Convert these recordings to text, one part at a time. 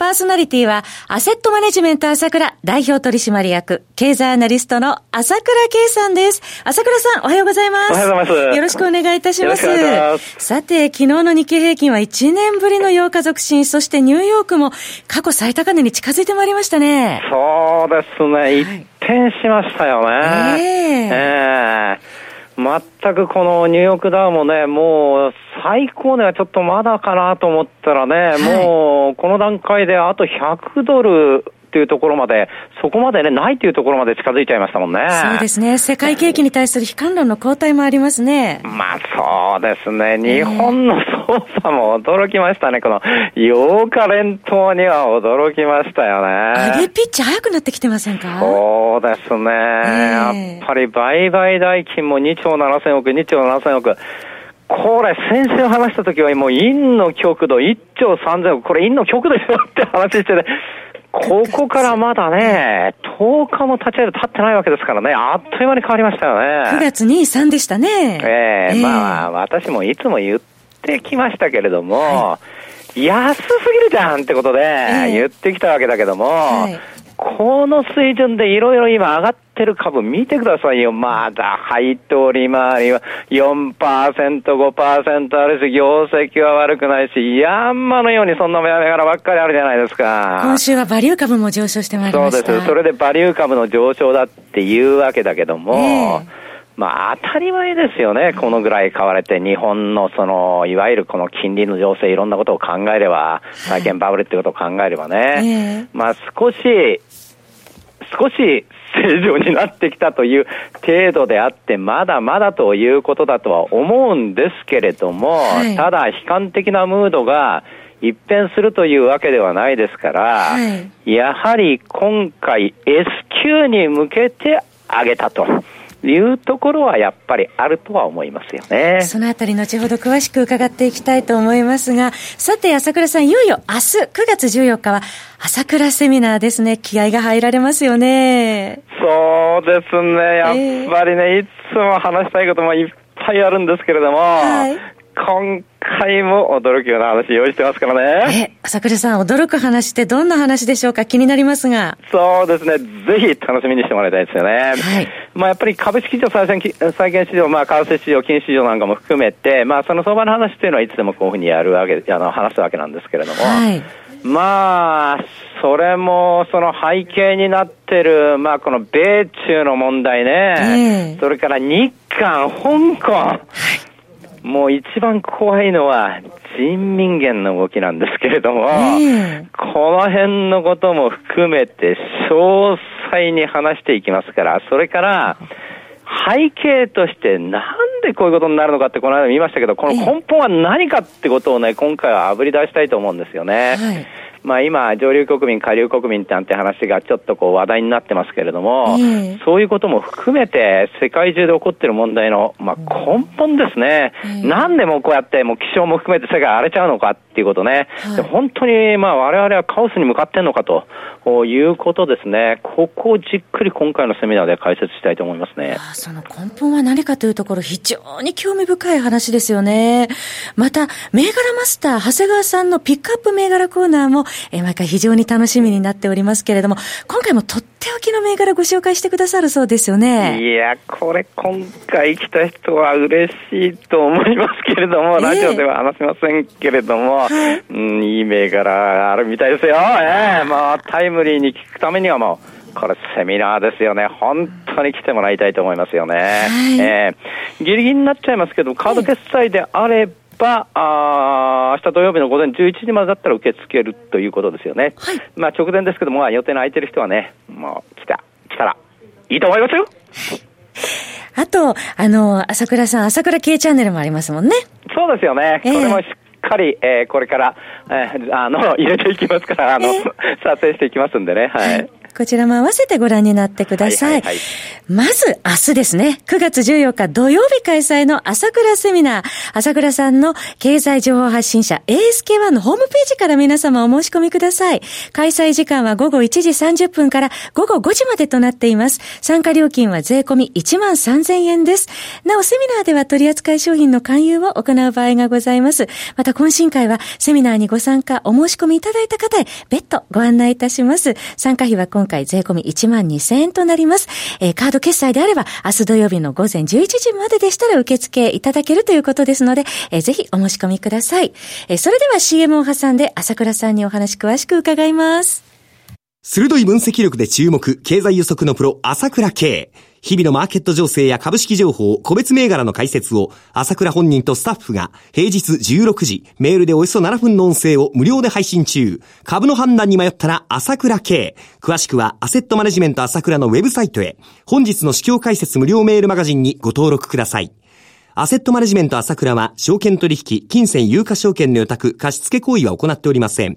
パーソナリティは、アセットマネジメント朝倉代表取締役、経済アナリストの朝倉慶さんです。朝倉さん、おはようございます。おはようございます。よろしくお願いいたします。ますさて、昨日の日経平均は1年ぶりの8日続伸、そしてニューヨークも過去最高値に近づいてまいりましたね。そうですね。一転しましたよね。えー、えー全くこのニューヨークダウもね、もう最高値はちょっとまだかなと思ったらね、はい、もうこの段階であと100ドルっていうところまで、そこまでね、ないっていうところまで近づいちゃいましたもんね。そうですね。世界景気に対する悲観論の後退もありますね。まあそうですね。日本の操作も驚きましたね。この8日連投には驚きましたよね。上げピッチ早くなってきてませんか？そうですね。やっぱり売買代金も2兆7000億、2兆7000億。これ、先生話した時はもう、陰の極度1兆3000億、これ陰の極度ですよって話してね、ここからまだね、10日も立ち会え経ってないわけですからね、あっという間に変わりましたよね。9月2、3でしたね。ええー、まあ、私もいつも言ってきましたけれども、はい、安すぎるじゃんってことで言ってきたわけだけども、はい、この水準でいろいろ今上がってる株見てくださいよ。まだ配当利回りは4%、5%あるし、業績は悪くないし、ヤンマのようにそんな銘柄ばっかりあるじゃないですか。今週はバリュー株も上昇してまいりましたそうです。それでバリュー株の上昇だっていうわけだけども、えーまあ当たり前ですよね、このぐらい買われて、日本のその、いわゆるこの金利の情勢、いろんなことを考えれば、債券バブルってことを考えればね、まあ少し、少し正常になってきたという程度であって、まだまだということだとは思うんですけれども、はい、ただ悲観的なムードが一変するというわけではないですから、はい、やはり今回 S q に向けて上げたと。いうところはやっぱりあるとは思いますよね。そのあたり後ほど詳しく伺っていきたいと思いますが、さて朝倉さん、いよいよ明日9月14日は朝倉セミナーですね。気合が入られますよね。そうですね。やっぱりね、えー、いつも話したいこともいっぱいあるんですけれども、はい、今回も驚くような話用意してますからね。え、朝倉さん、驚く話ってどんな話でしょうか？気になりますが。そうですね。ぜひ楽しみにしてもらいたいですよね。はい。まあやっぱり株式市場、債券債券市場、まあ為替市場、金市場なんかも含めて、まあその相場の話っていうのはいつでもこういうふうにやるわけ、あの、話すわけなんですけれども。はい。まあ、それも、その背景になってる、まあ、この米中の問題ね、えー、それから日韓、香港、もう一番怖いのは人民元の動きなんですけれども、えー、この辺のことも含めて詳細に話していきますから、それから、背景としてなんでこういうことになるのかってこの間見ましたけど、この根本は何かってことをね、今回は炙り出したいと思うんですよね。はいまあ今、上流国民、下流国民なんて話がちょっとこう話題になってますけれども、えー、そういうことも含めて世界中で起こっている問題の、まあ、根本ですね、えー、なんでもこうやってもう気象も含めて世界荒れちゃうのかっていうことね、はい、本当にまあ我々はカオスに向かってるのかということですね、ここをじっくり今回のセミナーで解説したいと思いますね。その根本は何かというところ、非常に興味深い話ですよね。また、銘柄マスター、長谷川さんのピックアップ銘柄コーナーも、え毎回非常に楽しみになっておりますけれども、今回もとっておきの銘柄ご紹介してくださるそうですよね。いや、これ今回来た人は嬉しいと思いますけれども、えー、ラジオでは話しませんけれども、はい、うん、いい銘柄あるみたいですよ。ええー、まあ、タイムリーに聞くためにはもう、これセミナーですよね。本当に来てもらいたいと思いますよね。はい、えー、ギリギリになっちゃいますけど、カード決済であれば、ば、あ明日土曜日の午前11時までだったら受け付けるということですよね。はい、まあ直前ですけども、予定の空いてる人はね、もう来た、来たらいいと思いますよ。あと、あの、朝倉さん、朝倉系チャンネルもありますもんね。そうですよね。えー、これもしっかり、えー、これから、えー、あの、入れていきますから、あの、えー、撮影していきますんでね、はい。こちらも合わせてご覧になってください。はいはいはい、まず、明日ですね、9月14日土曜日開催の朝倉セミナー。朝倉さんの経済情報発信者 ASK1 のホームページから皆様お申し込みください。開催時間は午後1時30分から午後5時までとなっています。参加料金は税込み1万3000円です。なお、セミナーでは取扱い商品の勧誘を行う場合がございます。また、懇親会はセミナーにご参加、お申し込みいただいた方へ別途ご案内いたします。参加費は今今回税込み1万2000円となります。えー、カード決済であれば、明日土曜日の午前11時まででしたら受付いただけるということですので、えー、ぜひお申し込みください。えー、それでは CM を挟んで朝倉さんにお話詳しく伺います。鋭い分析力で注目、経済予測のプロ、朝倉慶。日々のマーケット情勢や株式情報、個別銘柄の解説を、朝倉本人とスタッフが、平日16時、メールでおよそ7分の音声を無料で配信中。株の判断に迷ったら、朝倉慶。詳しくは、アセットマネジメント朝倉のウェブサイトへ。本日の市況解説無料メールマガジンにご登録ください。アセットマネジメント朝倉は、証券取引、金銭有価証券の予託、貸付行為は行っておりません。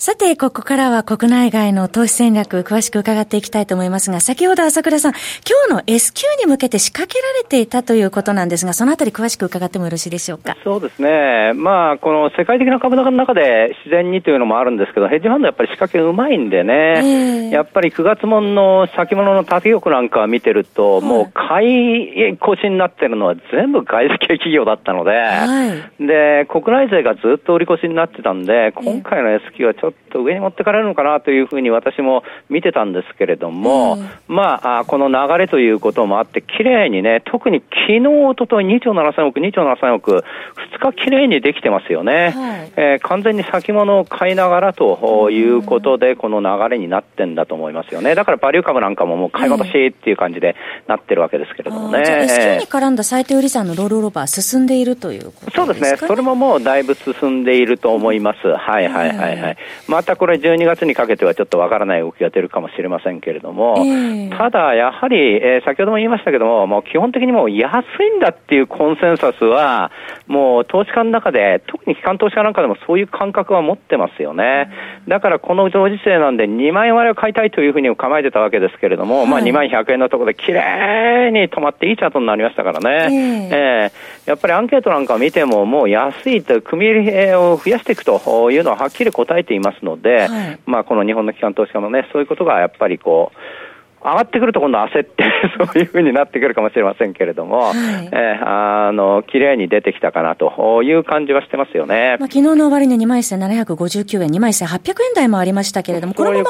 さて、ここからは国内外の投資戦略、詳しく伺っていきたいと思いますが、先ほど朝倉さん、今日の S q に向けて仕掛けられていたということなんですが、そのあたり詳しく伺ってもよろしいでしょうか？そうですね。まあ、この世界的な株高の中で自然にというのもあるんですけど、ヘッジファンドやっぱり仕掛けうまいんでね、えー、やっぱり9月もんの先物の縦玉なんか見てると、はい、もう買い越しになってるのは全部外資系企業だったので、はい、で、国内勢がずっと売り越しになってたんで、今回の S q はちょっとっと上に持ってかれるのかなというふうに私も見てたんですけれども、まあ、この流れということもあって、綺麗にね、特に昨日、おととい2兆7000億、2兆7000億、2日綺麗にできてますよね。はい、えー、完全に先物を買いながらということで、この流れになってんだと思いますよね。だからバリュー株なんかももう買い戻しっていう感じでなってるわけですけれどもね。じゃあ S q に絡んだ最低売り算のロールオーバー進んでいるというね、そうですね。それももうだいぶ進んでいると思います。はいはいはいはい。またこれ12月にかけてはちょっとわからない動きが出るかもしれませんけれども、えー、ただやはり、えー、先ほども言いましたけども、もう基本的にもう安いんだっていうコンセンサスは、もう投資家の中で、特に機関投資家なんかでもそういう感覚は持ってますよね。だからこの常時制なんで2万円割れを買いたいというふうに構えてたわけですけれども、はい、まあ2万100円のところで綺麗に止まっていいチャートになりましたからね。えー、えー、やっぱりアンケートなんかを見ても、もう安いと、組み入れを増やしていくというのははっきり答えていますので、はい、まあこの日本の機関投資家もね、そういうことがやっぱりこう、上がってくると今度焦って、そういうふうになってくるかもしれませんけれども、はい、えー、あの、綺麗に出てきたかなという感じはしてますよね。まあ、昨日の終値2万1759円、2万1800円台もありましたけれども、このまま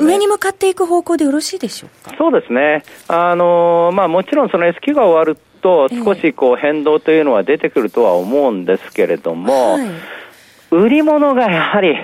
上に向かっていく方向でよろしいでしょうか？そうですね。あの、まあもちろんその S q が終わると、少しこう変動というのは出てくるとは思うんですけれども、はい、売り物がやはり、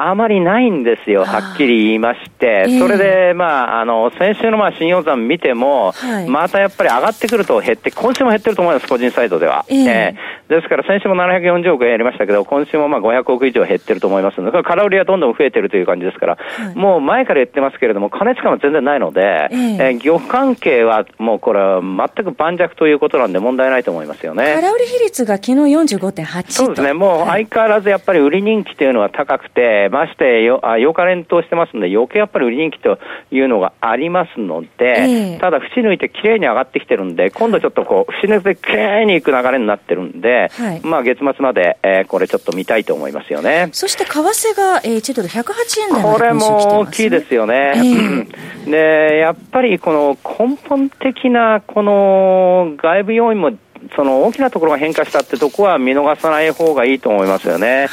あまりないんですよ、はっきり言いまして、それで、まあ、あの先週のまあ新予算見ても、はい、またやっぱり上がってくると減って、今週も減ってると思います、個人サイドでは。えー、えー、ですから先週も740億円やりましたけど、今週もまあ500億以上減ってると思いますので、空売りはどんどん増えてるという感じですから、はい、もう前から言ってますけれども、金力は全然ないので、えー、えー、業関係はもうこれは全く盤石ということなんで、問題ないと思いますよね。空売り比率が昨日45.8そうですね、もう相変わらずやっぱり売り人気というのは高くて、ましてよあ8日連投してますんで、余計やっぱり売り人気というのがありますので、えー、ただ、節抜いてきれいに上がってきてるんで、今度ちょっとこう、節抜いてきれいにいく流れになってるんで、はい、まあ月末まで、えー、これちょっと見たいと思いますよね。そして為替が、えー、1ドル108円台までこれも大きいですよね。えー、で、やっぱりこの根本的なこの外部要因もその大きなところが変化したってとこは見逃さない方がいいと思いますよね。はい、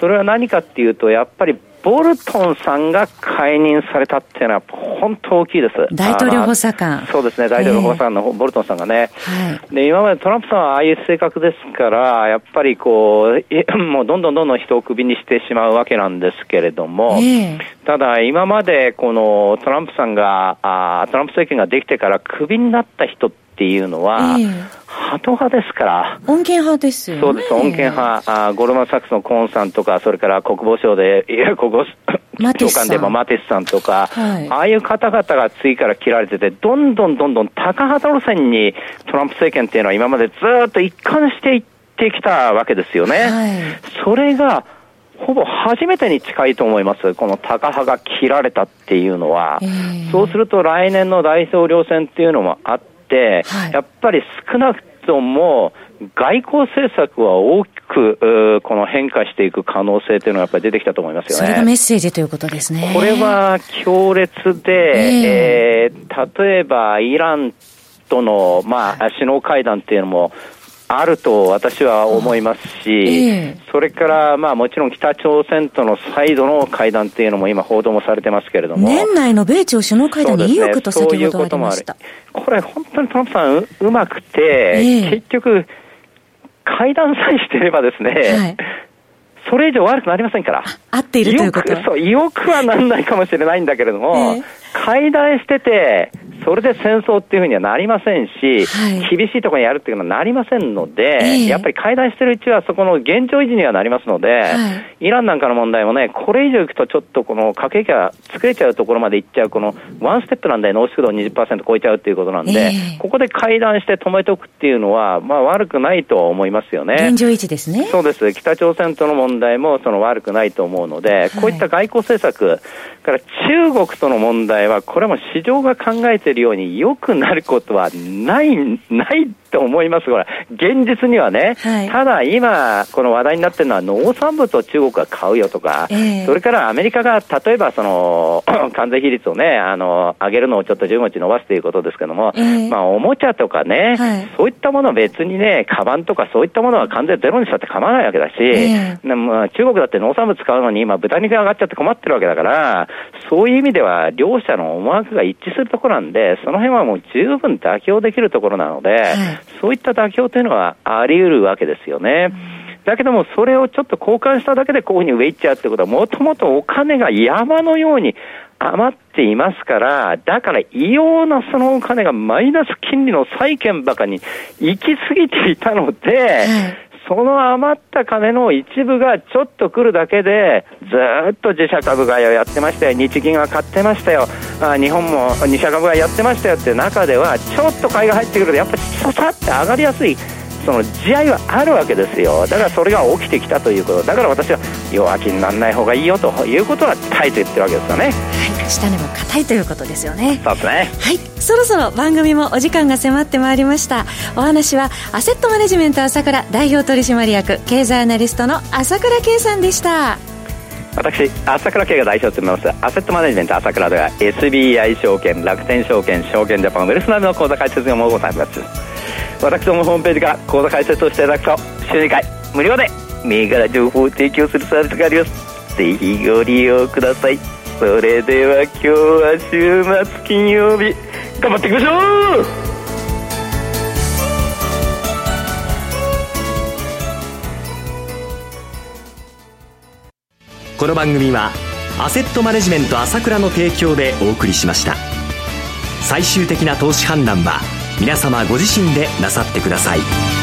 それは何かっていうと、やっぱりボルトンさんが解任されたっていうのは本当大きいです。大統領補佐官。そうですね、大統領補佐官のボルトンさんがね。はい、で、今までトランプさんはああいう性格ですから、やっぱりこう、もうどんどんどんどん人をクビにしてしまうわけなんですけれども、えー、ただ今までこのトランプさんが、あトランプ政権ができてからクビになった人ってっていうのは、えーハト派ですから。穏健派ですよね。そうです、穏健派。あゴルマン・サックスのコーンさんとか、それから国防省で、いや、国防長官でもマティスさんとか、はい、ああいう方々が次から切られてて、どんどんどんどん高畑路線にトランプ政権っていうのは今までずっと一貫していってきたわけですよね。はい、それが、ほぼ初めてに近いと思います、このタカ派が切られたっていうのは、そうすると来年の大統領選っていうのもあって、はい、やっぱり少なくとも外交政策は大きくこの変化していく可能性というのがやっぱり出てきたと思いますよね。それがメッセージということですね。これは強烈で、えー、えー、例えばイランとの、まあ、首脳会談っていうのも、あると私は思いますし、えー、それからまあもちろん北朝鮮との再度の会談っていうのも今報道もされてますけれども。年内の米朝首脳会談に意欲と先ほどあり。ました。ね、これ本当にトランプさんううまくて、えー、結局、会談さえしてればですね、はい。それ以上悪くなりませんから。合っているということ。そう、よくはなんないかもしれないんだけれども、えー、会談してて、それで戦争っていうふうにはなりませんし、はい、厳しいところにやるっていうのはなりませんので、えー、やっぱり会談してるうちはそこの現状維持にはなりますので、はい、イランなんかの問題もね、これ以上いくとちょっとこの核兵器が作れちゃうところまでいっちゃう、このワンステップなんで濃縮度20%超えちゃうっていうことなんで、えー、ここで会談して止めておくっていうのは、まあ悪くないとは思いますよね。現状維持ですね。そうです。北朝鮮との問題もその悪くないと思うので、はい、こういった外交政策、から中国との問題は、これも市場が考えているように良くなることはない、ないと思います、これ。現実にはね。はい、ただ今、この話題になってるのは農産物を中国が買うよとか、えー、それからアメリカが例えばその、関税比率をね、あの、上げるのをちょっと15日伸ばすということですけども、えー、まあおもちゃとかね、はい、そういったものは別にね、カバンとかそういったものは関税ゼロにしたって構わないわけだし、えー、まあ、中国だって農産物買うのに今豚肉が上がっちゃって困ってるわけだから、そういう意味では両者の思惑が一致するところなんで、その辺はもう十分妥協できるところなので、はい、そういった妥協というのはあり得るわけですよね。だけども、それをちょっと交換しただけでこういうふうに上行っちゃうってことは、もともとお金が山のように余っていますから、だから異様なそのお金がマイナス金利の債券ばかに行き過ぎていたので、その余った金の一部がちょっと来るだけで、ずっと自社株買いをやってましたよ、日銀は買ってましたよ、あ日本も自社株買いやってましたよっていう中では、ちょっと買いが入ってくると、やっぱりささって上がりやすい。その地合いはあるわけですよ、だからそれが起きてきたということ、だから私は弱気にならない方がいいよということは、耐えて言ってるわけですよね。はい、下根も硬いということですよね。そうですね。はい、そろそろ番組もお時間が迫ってまいりました。お話はアセットマネジメント朝倉代表取締役経済アナリストの朝倉圭さんでした。私、朝倉慶が代表を務めますアセットマネジメント朝倉では SBI 証券、楽天証券、証券ジャパン、ウェルスナビの口座開設業もございます。私どもホームページから口座開設をしていただくと週2回無料で銘柄情報を提供するサービスがあります。ぜひご利用ください。それでは今日は週末金曜日。頑張っていきましょう。この番組はアセットマネジメント朝倉の提供でお送りしました。最終的な投資判断は皆様ご自身でなさってください。